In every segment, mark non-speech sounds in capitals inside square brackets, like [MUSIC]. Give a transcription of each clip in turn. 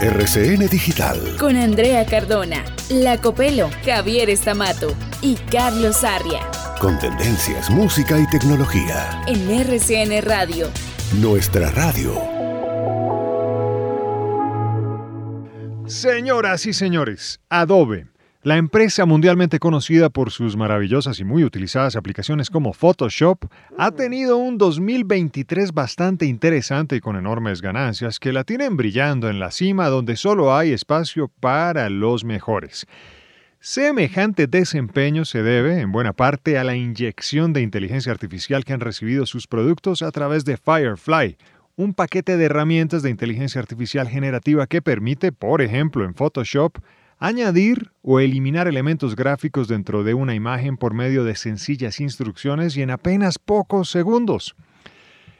RCN Digital. Con Andrea Cardona, La Copelo, Javier Estamato y Carlos Arria. Con tendencias, música y tecnología. En RCN Radio. Nuestra radio. Señoras y señores, Adobe, la empresa mundialmente conocida por sus maravillosas y muy utilizadas aplicaciones como Photoshop, ha tenido un 2023 bastante interesante y con enormes ganancias que la tienen brillando en la cima donde solo hay espacio para los mejores. Semejante desempeño se debe, en buena parte, a la inyección de inteligencia artificial que han recibido sus productos a través de Firefly, un paquete de herramientas de inteligencia artificial generativa que permite, por ejemplo, en Photoshop, añadir o eliminar elementos gráficos dentro de una imagen por medio de sencillas instrucciones y en apenas pocos segundos.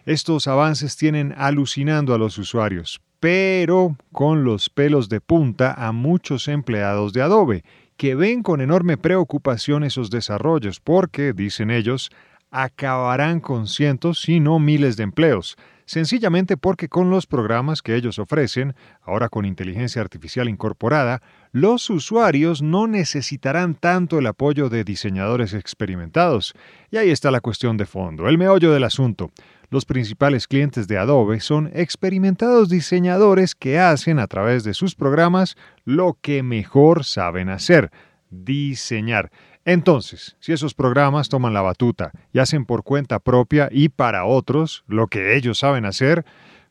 Estos avances tienen alucinando a los usuarios, pero con los pelos de punta a muchos empleados de Adobe, que ven con enorme preocupación esos desarrollos porque, dicen ellos, acabarán con cientos, si no miles de empleos, sencillamente porque con los programas que ellos ofrecen, ahora con inteligencia artificial incorporada, los usuarios no necesitarán tanto el apoyo de diseñadores experimentados. Y ahí está la cuestión de fondo, el meollo del asunto. Los principales clientes de Adobe son experimentados diseñadores que hacen a través de sus programas lo que mejor saben hacer, diseñar. Entonces, si esos programas toman la batuta y hacen por cuenta propia y para otros lo que ellos saben hacer,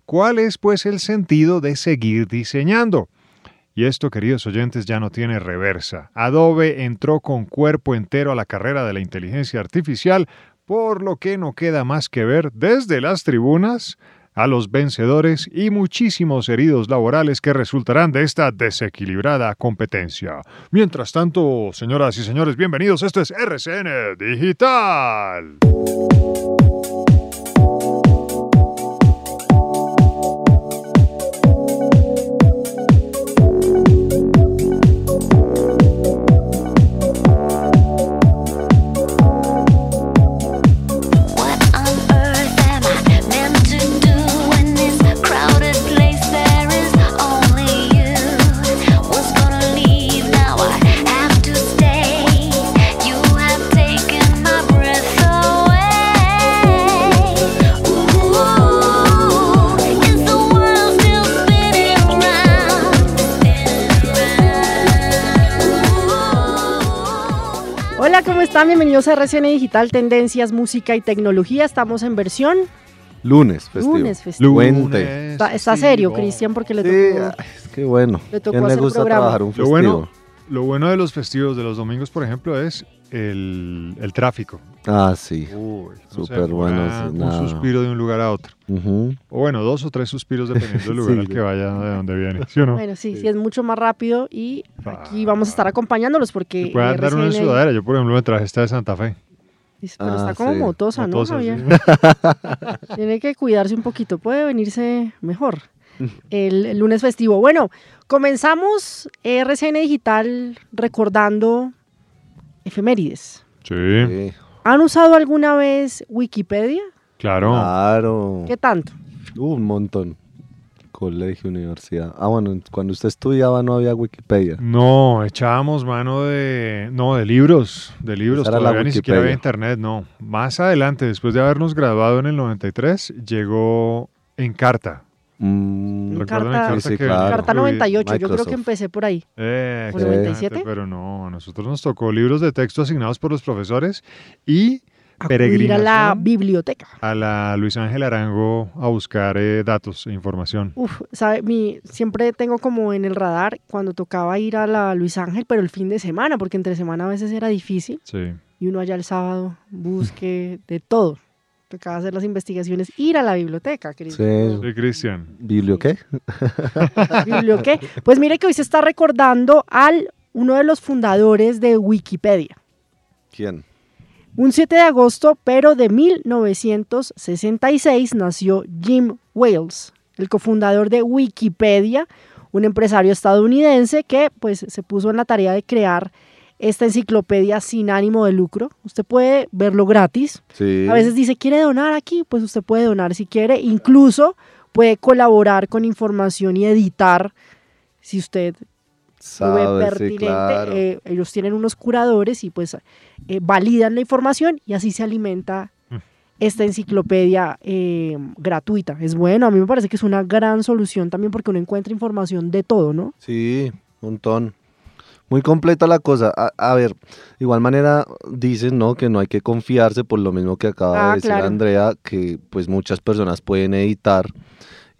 ¿cuál es pues el sentido de seguir diseñando? Y esto, queridos oyentes, ya no tiene reversa. Adobe entró con cuerpo entero a la carrera de la inteligencia artificial, por lo que no queda más que ver desde las tribunas a los vencedores y muchísimos heridos laborales que resultarán de esta desequilibrada competencia. Mientras tanto, señoras y señores, bienvenidos. Esto es RCN Digital. ¿Cómo están? Bienvenidos a RCN Digital, Tendencias, Música y Tecnología. Estamos en versión Lunes festivo. lunes festivo. Puente. Está, está serio, Cristian, porque le Sí, tocó... es que bueno. Le tocó ¿Quién le hacer gusta programa. trabajar un Lo festivo? bueno, lo bueno de los festivos de los domingos, por ejemplo, es el, el tráfico. Ah, sí. Uy, Súper bueno, una- un suspiro de un lugar a otro. O bueno, dos o tres suspiros dependiendo del [LAUGHS] lugar Sí. al que vaya, de donde viene. ¿Sí o no? Bueno, sí, sí, es mucho más rápido y aquí vamos a estar acompañándolos porque... Se puede andar una RCN sudadera. Yo, por ejemplo, me traje esta de Santa Fe. Pero Ah, está como sí. motosa, ¿no, Motosa, sí. Javier? [LAUGHS] [LAUGHS] Tiene que cuidarse un poquito, puede venirse mejor el, el lunes festivo. Bueno, comenzamos RCN Digital recordando efemérides. Sí, Sí. ¿Han usado alguna vez Wikipedia? claro. Claro. ¿Qué tanto? Uh, un montón. Colegio, universidad. Ah, bueno, cuando usted estudiaba no había Wikipedia. No, echábamos mano de, no, de libros, de libros, Esa era la todavía ni siquiera había internet, no. Más adelante, después de habernos graduado en el 93, llegó en carta. Mm, ¿Recuerdan Carta- en Sí, sí, que claro. Carta incluía- 98, yo creo que empecé por ahí. Eh, ¿Por exactamente, 97? Pero no, a nosotros nos tocó libros de texto asignados por los profesores y Acudir a peregrinación la biblioteca. a la Luis Ángel Arango a buscar eh, datos e información. Uf, sabe, mi, siempre tengo como en el radar cuando tocaba ir a la Luis Ángel, pero el fin de semana, porque entre semana a veces era difícil. Sí. y uno allá el sábado busque de todo. Tocaba hacer las investigaciones, ir a la biblioteca. Sí. Sí, Cristian. ¿Biblio qué? [LAUGHS] ¿Biblio qué? Pues mire que hoy se está recordando al uno de los fundadores de Wikipedia. ¿Quién? Un 7 de agosto, pero de 1966, nació Jim Wales, el cofundador de Wikipedia, un empresario estadounidense que pues se puso en la tarea de crear esta enciclopedia sin ánimo de lucro. Usted puede verlo gratis. Sí. A veces dice, ¿quiere donar aquí? Pues usted puede donar si quiere. Incluso puede colaborar con información y editar si usted lo ve Sabe, sí, pertinente. claro. Eh, ellos tienen unos curadores y pues eh, validan la información y así se alimenta Mm. esta enciclopedia eh, gratuita. Es bueno, a mí me parece que es una gran solución también porque uno encuentra información de todo, ¿no? Sí, un montón. Muy completa la cosa. A, a ver, igual manera dicen, ¿no? Que no hay que confiarse por lo mismo que acaba Ah, de decir claro. Andrea, que pues muchas personas pueden editar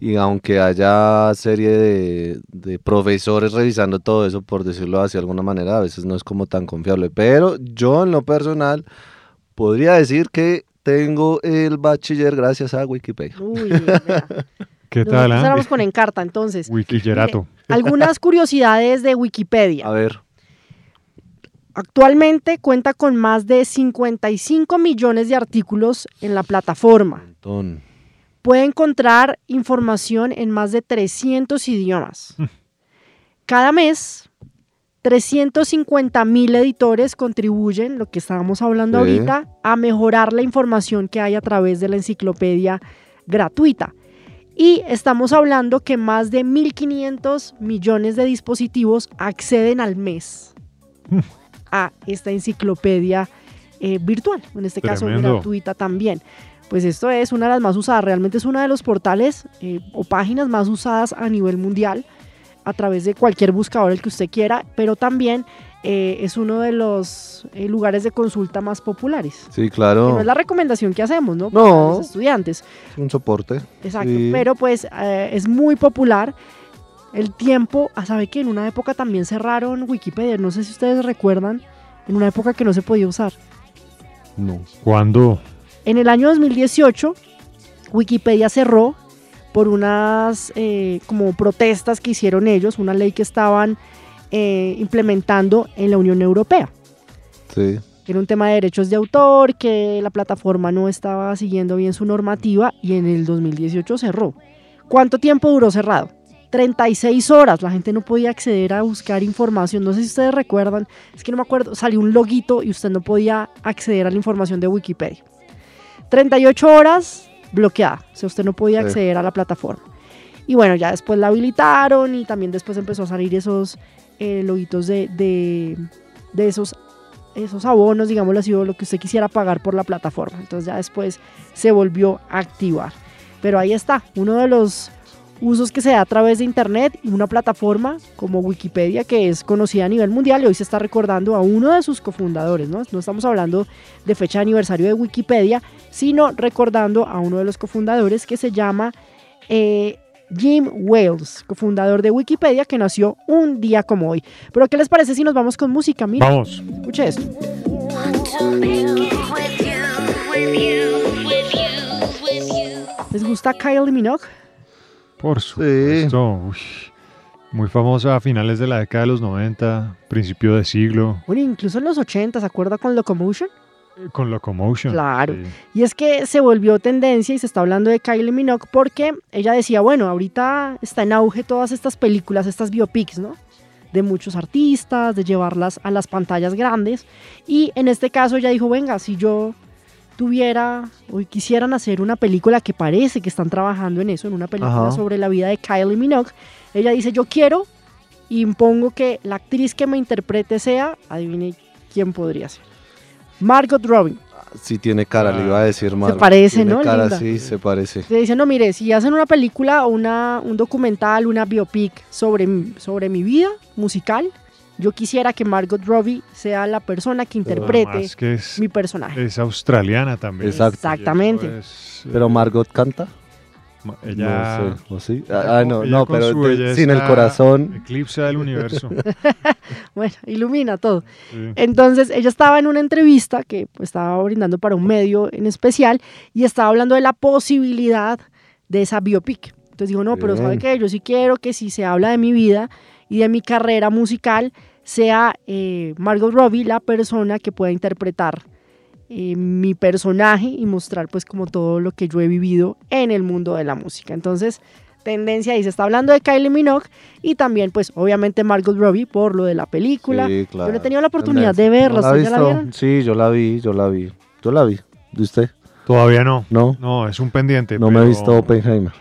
y aunque haya serie de, de profesores revisando todo eso, por decirlo así de alguna manera, a veces no es como tan confiable. Pero yo en lo personal podría decir que tengo el bachiller gracias a Wikipedia. Uy. [LAUGHS] ¿Qué Nosotros tal, éramos Andy? con Encarta, entonces. Wikillerato. Mire, algunas [LAUGHS] curiosidades de Wikipedia. A ver, Actualmente cuenta con más de 55 millones de artículos en la plataforma. montón. Puede encontrar información en más de 300 idiomas. [LAUGHS] Cada mes, 350 mil editores contribuyen, lo que estábamos hablando Sí. ahorita, a mejorar la información que hay a través de la enciclopedia gratuita. Y estamos hablando que más de 1.500 millones de dispositivos acceden al mes [LAUGHS] a esta enciclopedia eh, virtual, en este caso Tremendo. gratuita también. Pues esto es una de las más usadas, realmente es uno de los portales eh, o páginas más usadas a nivel mundial a través de cualquier buscador el que usted quiera, pero también eh, es uno de los eh, lugares de consulta más populares. Sí, Que claro. no es la recomendación que hacemos, ¿no? No. Para los estudiantes. Es un soporte. Exacto, Sí. pero pues eh, es muy popular. El tiempo, a saber que en una época también cerraron Wikipedia, no sé si ustedes recuerdan, en una época que no se podía usar. No. ¿Cuándo? En el año 2018, Wikipedia cerró por unas eh, como protestas que hicieron ellos, una ley que estaban eh, implementando en la Unión Europea. Sí. Era un tema de derechos de autor, que la plataforma no estaba siguiendo bien su normativa y en el 2018 cerró. ¿Cuánto tiempo duró cerrado? 36 horas, la gente no podía acceder a buscar información. No sé si ustedes recuerdan, es que no me acuerdo, salió un loguito y usted no podía acceder a la información de Wikipedia. 38 horas bloqueada, o sea, usted no podía Sí. acceder a la plataforma. Y bueno, ya después la habilitaron y también después empezó a salir esos eh, loguitos de, de, esos, esos abonos, digámoslo así, o lo que usted quisiera pagar por la plataforma. Entonces ya después se volvió a activar. Pero ahí está, uno de los usos que se da a través de Internet y una plataforma como Wikipedia que es conocida a nivel mundial y hoy se está recordando a uno de sus cofundadores, ¿no? No estamos hablando de fecha de aniversario de Wikipedia, sino recordando a uno de los cofundadores que se llama eh, Jim Wales, cofundador de Wikipedia que nació un día como hoy. Pero ¿qué les parece si nos vamos con música? Mira, Vamos. escuche esto. ¿Les gusta Kylie Minogue? Por supuesto. Uy, muy famosa a finales de la década de los 90, principio de siglo, Bueno, incluso en los 80, ¿se acuerda con Locomotion? Con Locomotion. Claro. Sí. Y es que se volvió tendencia y se está hablando de Kylie Minogue porque ella decía, bueno, ahorita está en auge todas estas películas, estas biopics, ¿no? De muchos artistas, de llevarlas a las pantallas grandes. Y en este caso ella dijo, venga, si yo tuviera o quisieran hacer una película que parece que están trabajando en eso, en una película Ajá. sobre la vida de Kylie Minogue, ella dice, yo quiero y impongo que la actriz que me interprete sea, adivine quién podría ser. Margot Robbie. Sí tiene cara, le iba a decir mal. parece, Tiene ¿no? cara, Linda. sí, se parece. Le dicen, no, mire, si hacen una película o una, un documental, una biopic sobre, mi- sobre mi vida musical, yo quisiera que Margot Robbie sea la persona que interprete Además que es, mi personaje. es australiana también. Exacto. Exactamente. Es, eh, Pero Margot canta. Ella, No sé, ¿o sí? Ah, ah, no, no, pero sin el corazón. Eclipsa el universo. [LAUGHS] [LAUGHS] Bueno, ilumina todo. Sí. Entonces, ella estaba en una entrevista que pues, estaba brindando para un medio en especial y estaba hablando de la posibilidad de esa biopic. Entonces dijo, no, pero ¿sabe qué? Yo sí quiero que si se habla de mi vida y de mi carrera musical, sea eh, Margot Robbie la persona que pueda interpretar eh, mi personaje y mostrar pues como todo lo que yo he vivido en el mundo de la música. Entonces, tendencia ahí se está hablando de Kylie Minogue y también pues obviamente Margot Robbie por lo de la película. Sí, Yo claro. no he tenido la oportunidad de verla, ¿No la ha ¿ustedes ya la visto? vieron? Sí, yo la vi, yo la vi. Yo la vi. ¿De usted? Todavía no. No. No, es un pendiente. No me he visto Oppenheimer.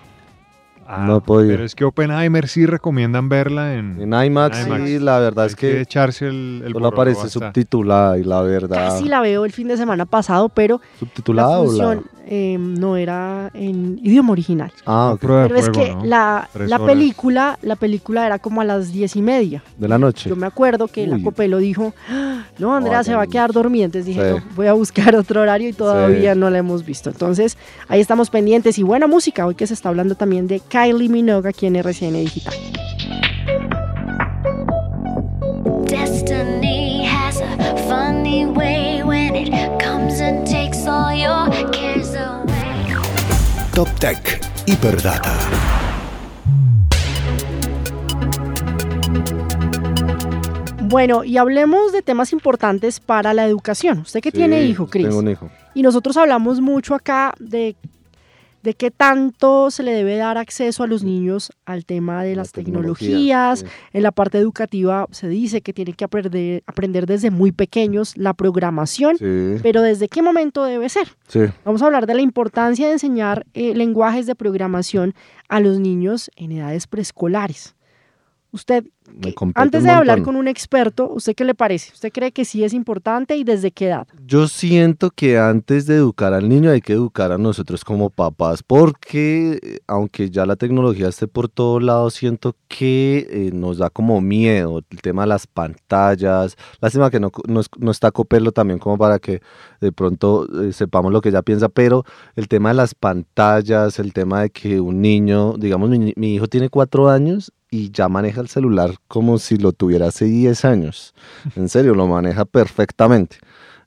Ah, no he podido. Pero es que Oppenheimer sí recomiendan verla en, En IMAX, IMAX. sí, la verdad Hay es que echarse el, el solo aparece hasta- subtitulada y la verdad. Casi la veo el fin de semana pasado, pero ¿Subtitulada la o la? eh, no era en idioma original. Ah, ok. Prueba de Pero es que ¿no? la, la película, la película era como a las diez y media. De la noche. Yo me acuerdo que la Uy. Copelo dijo, "Ah, no, Andrea se va a quedar dormida. Entonces dije, Sí. no, voy a buscar [LAUGHS] otro horario y todavía Sí. no la hemos visto. Entonces ahí estamos pendientes y buena música. Hoy que se está hablando también de Kylie Minogue aquí en RCN Digital. Destiny has a funny way when it comes and takes all your cares away. Top Tech Hiperdata. Bueno, y hablemos de temas importantes para la educación. Usted que tiene hijo, Cris. Tengo un hijo. Y nosotros hablamos mucho acá de, de qué tanto se le debe dar acceso a los niños al tema de las tecnología, tecnologías. sí. En la parte educativa se dice que tienen que aprender, aprender desde muy pequeños la programación, Sí, pero ¿desde qué momento debe ser? sí. Vamos a hablar de la importancia de enseñar eh, lenguajes de programación a los niños en edades preescolares. Usted, Me antes de hablar con un experto, ¿usted qué le parece? ¿Usted cree que sí es importante y desde qué edad? Yo siento que antes de educar al niño hay que educar a nosotros como papás, porque eh, aunque ya la tecnología esté por todos lados, siento que eh, nos da como miedo el tema de las pantallas. Lástima que no, no, no está Copelo también como para que de pronto eh, sepamos lo que ella piensa, pero el tema de las pantallas, el tema de que un niño, digamos, mi hijo tiene cuatro años y ya maneja el celular como si lo tuviera hace 10 años. En serio, lo maneja perfectamente.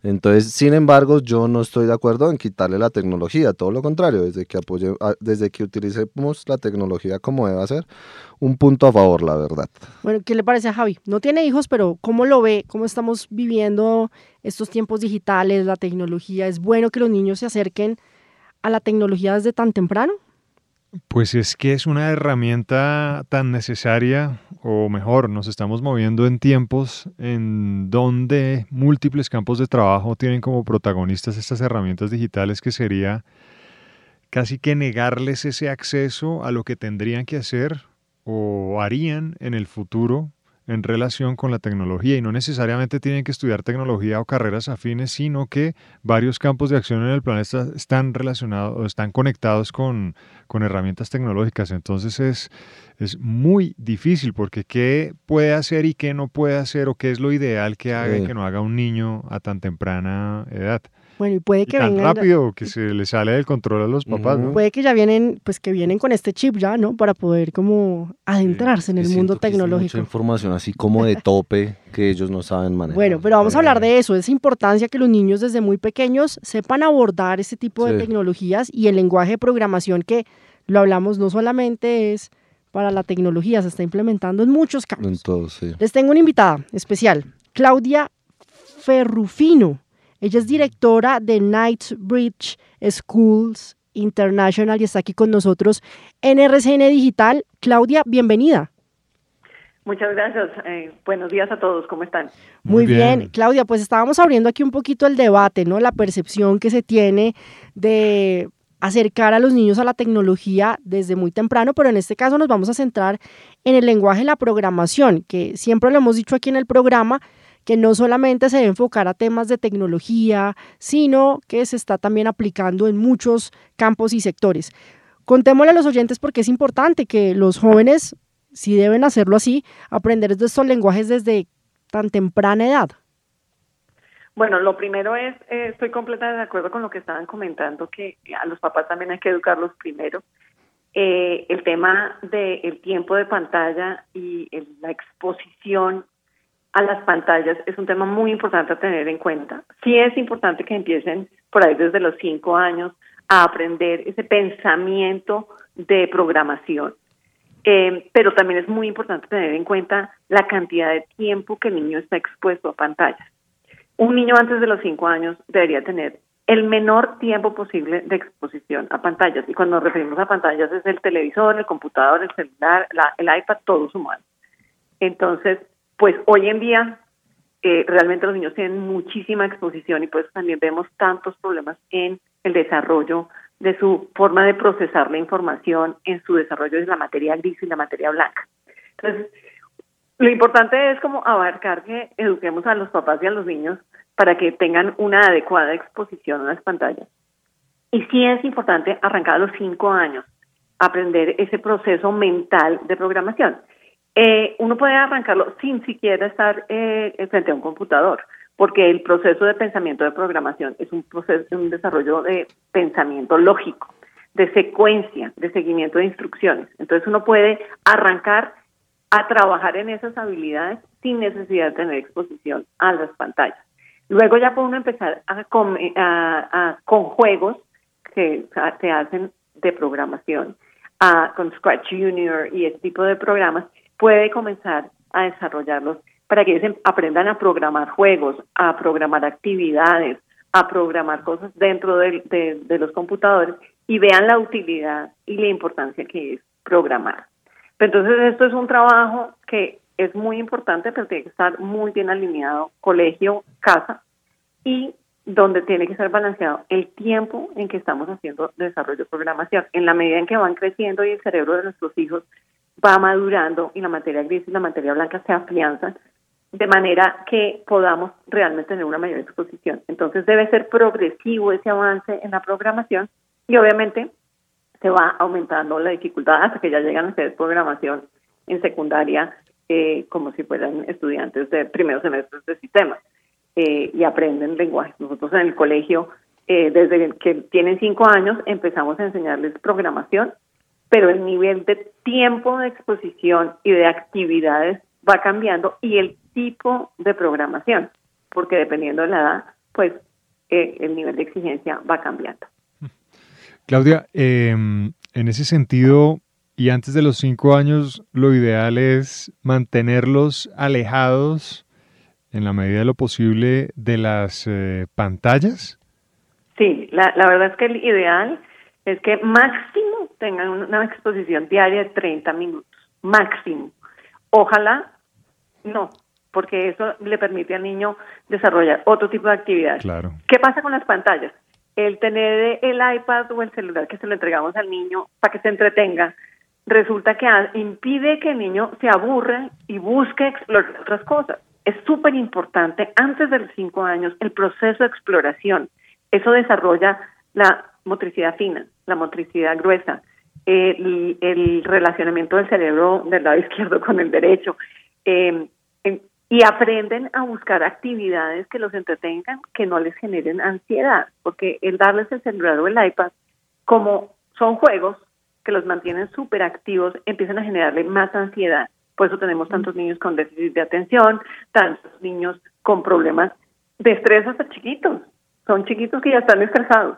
Entonces, sin embargo, yo no estoy de acuerdo en quitarle la tecnología, todo lo contrario, desde que apoye, a- desde que utilicemos la tecnología como debe ser, un punto a favor, la verdad. Bueno, ¿qué le parece a Javi? No tiene hijos, pero ¿cómo lo ve? ¿Cómo estamos viviendo estos tiempos digitales, la tecnología? ¿Es bueno que los niños se acerquen a la tecnología desde tan temprano? Pues es que es una herramienta tan necesaria, o mejor, nos estamos moviendo en tiempos en donde múltiples campos de trabajo tienen como protagonistas estas herramientas digitales que sería casi que negarles ese acceso a lo que tendrían que hacer o harían en el futuro en relación con la tecnología y no necesariamente tienen que estudiar tecnología o carreras afines, sino que varios campos de acción en el planeta están relacionados o están conectados con, con herramientas tecnológicas. Entonces es, es muy difícil porque qué puede hacer y qué no puede hacer o qué es lo ideal que haga y que no haga un niño a tan temprana edad. Bueno, y puede Y que tan vengan, rápido que se le sale del control a los papás, ¿no? puede que ya vienen, pues que vienen con este chip ya, ¿no? Para poder como adentrarse en el Y mundo es Mucha tecnológico. información así como de tope que ellos no saben manejar. Bueno, pero vamos a hablar de eso, esa importancia que los niños desde muy pequeños sepan abordar este tipo de Sí. tecnologías y el lenguaje de programación que lo hablamos no solamente es para la tecnología, se está implementando en muchos campos. En todo, sí. Les tengo una invitada especial, Claudia Ferrufino. Ella es directora de Knightsbridge Schools International y está aquí con nosotros en RCN Digital. Claudia, bienvenida. Muchas gracias. Eh, buenos días a todos. ¿Cómo están? Muy bien. Claudia, pues estábamos abriendo aquí un poquito el debate, ¿no? La percepción que se tiene de acercar a los niños a la tecnología desde muy temprano, pero en este caso nos vamos a centrar en el lenguaje de la programación, que siempre lo hemos dicho aquí en el programa, que no solamente se debe enfocar a temas de tecnología, sino que se está también aplicando en muchos campos y sectores. Contémosle a los oyentes porque es importante que los jóvenes, si deben hacerlo así, aprender de estos lenguajes desde tan temprana edad. Bueno, lo primero es, eh, estoy completamente de acuerdo con lo que estaban comentando, que a los papás también hay que educarlos primero. eh, el tema del tiempo de pantalla y la exposición a las pantallas es un tema muy importante a tener en cuenta. Sí es importante que empiecen por ahí desde los cinco años a aprender ese pensamiento de programación. Eh, pero también es muy importante tener en cuenta la cantidad de tiempo que el niño está expuesto a pantallas. Un niño antes de los cinco años debería tener el menor tiempo posible de exposición a pantallas. Y cuando nos referimos a pantallas es el televisor, el computador, el celular, la- el iPad, todo sumado. Entonces, pues hoy en día eh, realmente los niños tienen muchísima exposición y pues también vemos tantos problemas en el desarrollo de su forma de procesar la información, en su desarrollo de la materia gris y la materia blanca. Entonces, lo importante es como abarcar que eduquemos a los papás y a los niños para que tengan una adecuada exposición a las pantallas. Y sí es importante arrancar a los cinco años, aprender ese proceso mental de programación. Eh, uno puede arrancarlo sin siquiera estar eh, frente a un computador, porque el proceso de pensamiento de programación es un proceso, un desarrollo de pensamiento lógico, de secuencia, de seguimiento de instrucciones. Entonces uno puede arrancar a trabajar en esas habilidades sin necesidad de tener exposición a las pantallas. Luego ya puede uno empezar a, con juegos que se hacen de programación, a- con Scratch Junior y ese tipo de programas, puede comenzar a desarrollarlos para que ellos em- aprendan a programar juegos, a programar actividades, a programar cosas dentro del- de, de los computadores y vean la utilidad y la importancia que es programar. Entonces, esto es un trabajo que es muy importante, pero tiene que estar muy bien alineado colegio, casa y donde tiene que ser balanceado el tiempo en que estamos haciendo desarrollo de programación. En la medida en que van creciendo y el cerebro de nuestros hijos va madurando y la materia gris y la materia blanca se afianzan, de manera que podamos realmente tener una mayor exposición. Entonces debe ser progresivo ese avance en la programación y obviamente se va aumentando la dificultad hasta que ya llegan a hacer programación en secundaria eh, como si fueran estudiantes de primeros semestres de sistemas eh, y aprenden lenguaje. Nosotros en el colegio, eh, desde que tienen cinco años, empezamos a enseñarles programación, pero el nivel de tiempo de exposición y de actividades va cambiando y el tipo de programación, porque dependiendo de la edad, pues eh, el nivel de exigencia va cambiando. Claudia, em, en ese sentido, y antes de los cinco años, lo ideal es mantenerlos alejados en la medida de lo posible de las eh, pantallas. Sí, la, la verdad es que el ideal es que máximo tengan una exposición diaria de 30 minutos, máximo. Ojalá no, porque eso le permite al niño desarrollar otro tipo de actividades. Claro. ¿Qué pasa con las pantallas? El tener el iPad o el celular que se lo entregamos al niño para que se entretenga, resulta que impide que el niño se aburre y busque explorar otras cosas. Es súper importante antes de los cinco años el proceso de exploración. Eso desarrolla la motricidad fina, la motricidad gruesa, el, el relacionamiento del cerebro del lado [LAUGHS] izquierdo con el derecho. eh, en- y aprenden a buscar actividades que los entretengan, que no les generen ansiedad, porque el darles el celular o el iPad, como son juegos que los mantienen súper activos, empiezan a generarle más ansiedad. Por eso tenemos tantos niños con déficit de atención, tantos niños con problemas de estrés hasta chiquitos. Son chiquitos que ya están estresados.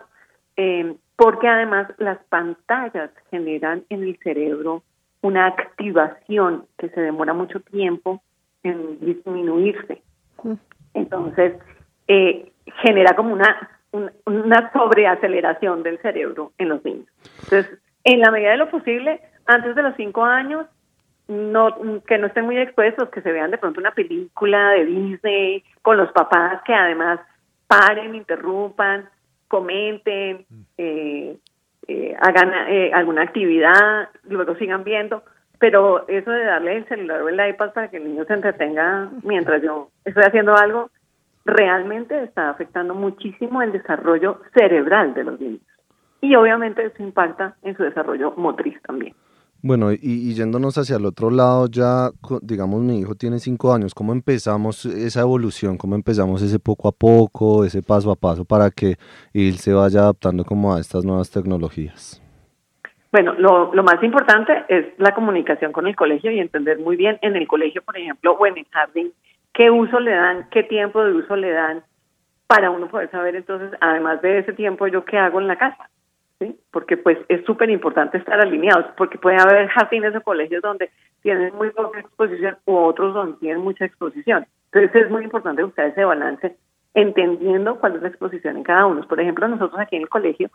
Eh, porque además las pantallas generan en el cerebro una activación que se demora mucho tiempo en disminuirse. Entonces, eh, genera como una, un- una sobreaceleración del cerebro en los niños. Entonces, en la medida de lo posible, antes de los cinco años, no que no estén muy expuestos, que se vean de pronto una película de Disney con los papás que además paren, interrumpan, comenten, eh, eh, hagan eh, alguna actividad, luego sigan viendo, pero eso de darle el celular o el iPad para que el niño se entretenga mientras yo estoy haciendo algo, realmente está afectando muchísimo el desarrollo cerebral de los niños. Y obviamente eso impacta en su desarrollo motriz también. Bueno, y, y yéndonos hacia el otro lado, ya, digamos, mi hijo tiene cinco años, ¿cómo empezamos esa evolución? ¿Cómo empezamos ese poco a poco, ese paso a paso para que él se vaya adaptando como a estas nuevas tecnologías? Bueno, lo, lo más importante es la comunicación con el colegio y entender muy bien en el colegio, por ejemplo, o en el jardín, qué uso le dan, qué tiempo de uso le dan, para uno poder saber entonces, además de ese tiempo, yo qué hago en la casa. ¿Sí? Porque pues es súper importante estar alineados, porque puede haber jardines o colegios donde tienen muy poca exposición u otros donde tienen mucha exposición. Entonces es muy importante buscar ese balance, entendiendo cuál es la exposición en cada uno. Por ejemplo, nosotros aquí en el colegio,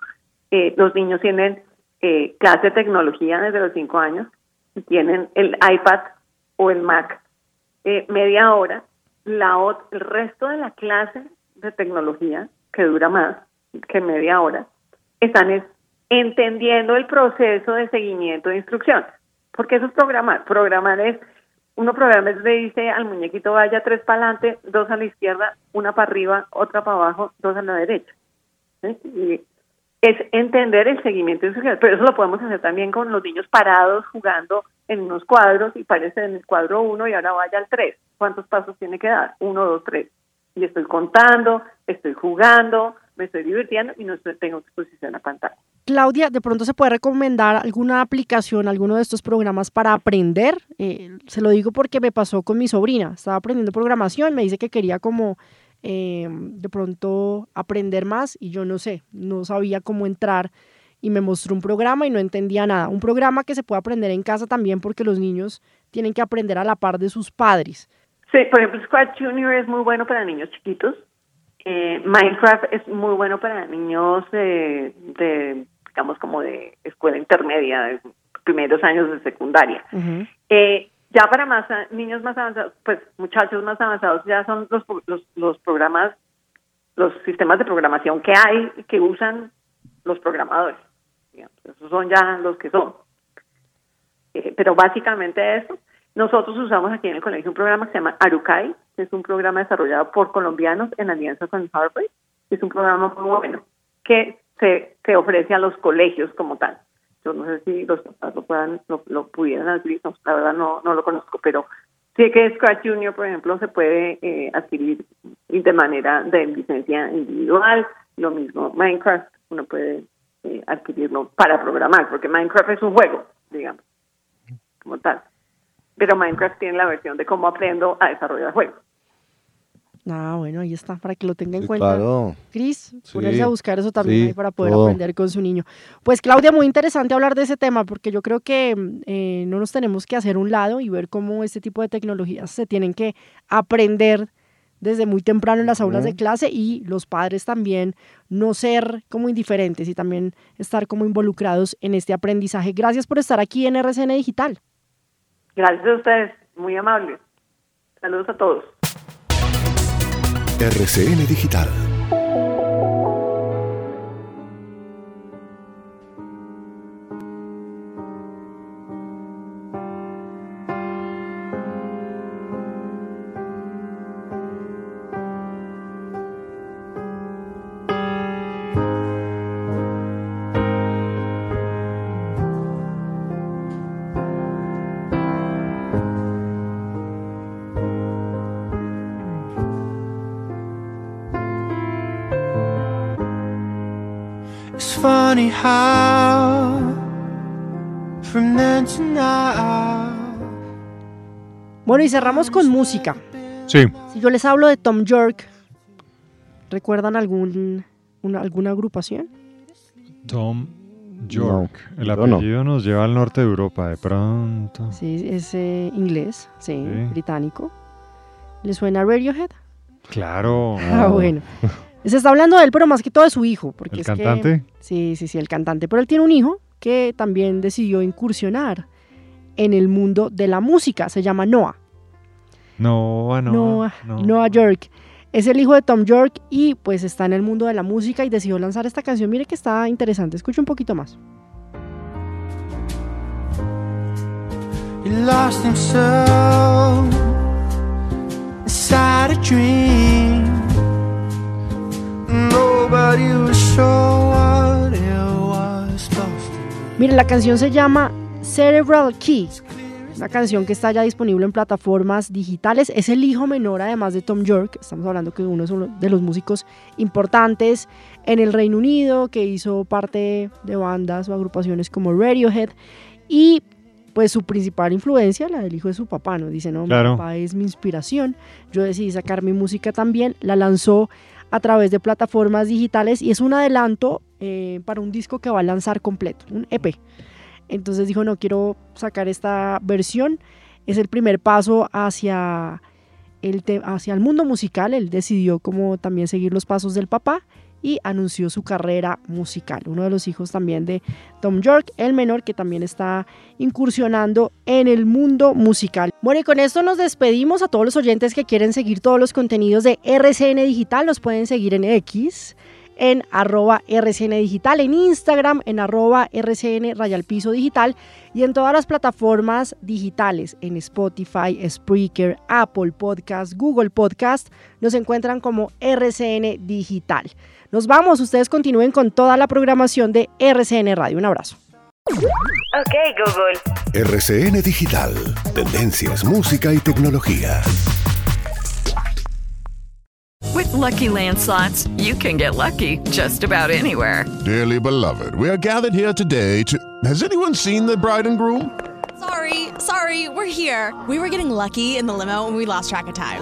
eh, los niños tienen eh, clase de tecnología desde los cinco años, y tienen el iPad o el Mac eh, media hora, la el resto de la clase de tecnología, que dura más que media hora, están es- entendiendo el proceso de seguimiento de instrucción. Porque eso es programar. Programar es, uno programa es le dice al muñequito vaya tres para adelante, dos a la izquierda, una para arriba, otra para abajo, dos a la derecha. es entender el seguimiento de instrucciones. Pero eso lo podemos hacer también con los niños parados jugando en unos cuadros y parece en el cuadro uno y ahora vaya al tres. ¿Cuántos pasos tiene que dar? Uno, dos, tres. Y estoy contando, estoy jugando, me estoy divirtiendo y no estoy, tengo exposición a pantalla. Claudia, de pronto se puede recomendar alguna aplicación, alguno de estos programas para aprender. Eh, se lo digo porque me pasó con mi sobrina. Estaba aprendiendo programación, me dice que quería como eh, de pronto aprender más y yo no sé, no sabía cómo entrar y me mostró un programa y no entendía nada. Un programa que se puede aprender en casa también porque los niños tienen que aprender a la par de sus padres. Sí, por ejemplo, Scratch Junior es muy bueno para niños chiquitos. Eh, Minecraft es muy bueno para niños de, digamos, como de escuela intermedia, de primeros años de secundaria. Eh, ya para más niños más avanzados, pues muchachos más avanzados, ya son los, los, los programas, los sistemas de programación que hay y que usan los programadores. digamos. Esos son ya los que son. Eh, pero básicamente eso. Nosotros usamos aquí en el colegio un programa que se llama Arukai, que es un programa desarrollado por colombianos en alianza con Harvard. Es un programa muy bueno que se, se ofrece a los colegios como tal. Yo no sé si los papás lo, puedan, lo, pudieran adquirir, no, la verdad no, no lo conozco, pero sí que Scratch Junior, por ejemplo, se puede eh, adquirir de manera de licencia individual. Lo mismo Minecraft, uno puede eh, adquirirlo para programar, porque Minecraft es un juego, digamos, como tal. Pero Minecraft tiene la versión de cómo aprendo a desarrollar juegos. Ah, bueno, ahí está, para que lo tenga en Sí, cuenta. claro. Cris, Sí, ponerse a buscar eso también sí, ahí para poder todo. aprender con su niño. Pues Claudia, muy interesante hablar de ese tema porque yo creo que eh, no nos tenemos que hacer un lado y ver cómo este tipo de tecnologías se tienen que aprender desde muy temprano en las aulas de clase y los padres también no ser como indiferentes y también estar como involucrados en este aprendizaje. Gracias por estar aquí en RCN Digital. Gracias a ustedes, muy amables. Saludos a todos. RCN Digital. Funny how from then to now Bueno, y cerramos con música. Sí. Si yo les hablo de Tom York, ¿recuerdan algún, una- alguna agrupación? Tom York. El no. apellido nos lleva al norte de Europa, de pronto. Sí, es eh, inglés, sí, Sí. británico. ¿Le suena Radiohead? Claro. Ah, bueno. [LAUGHS] Se está hablando de él, pero más que todo de su hijo. Porque ¿El es que- cantante? sí, sí, sí, el cantante. Pero él tiene un hijo que también decidió incursionar en el mundo de la música. Se llama Noah. Noah, Noah, Noah, Noah. Noah York. Es el hijo de Tom York y pues está en el mundo de la música y decidió lanzar esta canción. Mire que está interesante. Escucha un poquito más. he lost himself inside a dream. Mire, la canción se llama Cerebral Key Una canción que está ya disponible en plataformas digitales. Es el hijo menor además de Tom York. Estamos hablando que uno es uno de los músicos importantes en el Reino Unido, que hizo parte de bandas o agrupaciones como Radiohead. Y pues su principal influencia, la del hijo de su papá, ¿no? Dice, no, Claro. mi papá es mi inspiración. Yo decidí sacar mi música también. La lanzó a través de plataformas digitales y es un adelanto eh, para un disco que va a lanzar completo, un EP. Entonces dijo, no, quiero sacar esta versión. Es el primer paso hacia el, hacia el mundo musical. Él decidió como también seguir los pasos del papá y anunció su carrera musical. Uno de los hijos también de Tom York, el menor que también está incursionando en el mundo musical. Bueno, y con esto nos despedimos a todos los oyentes que quieren seguir todos los contenidos de RCN Digital. Los pueden seguir en X, en arroba RCN Digital, en Instagram, en arroba RCN Rayal Piso Digital y en todas las plataformas digitales, en Spotify, Spreaker, Apple Podcast, Google Podcast, nos encuentran como RCN Digital. Nos vamos, ustedes continúen con toda la programación de RCN Radio. Un abrazo. Ok, Google. RCN Digital. Tendencias, música y tecnología. With Lucky Land slots, you can get lucky just about anywhere. Dearly beloved, we are gathered here today to. Has anyone seen the bride and groom? Sorry, sorry, we're here. We were getting lucky in the limo and we lost track of time.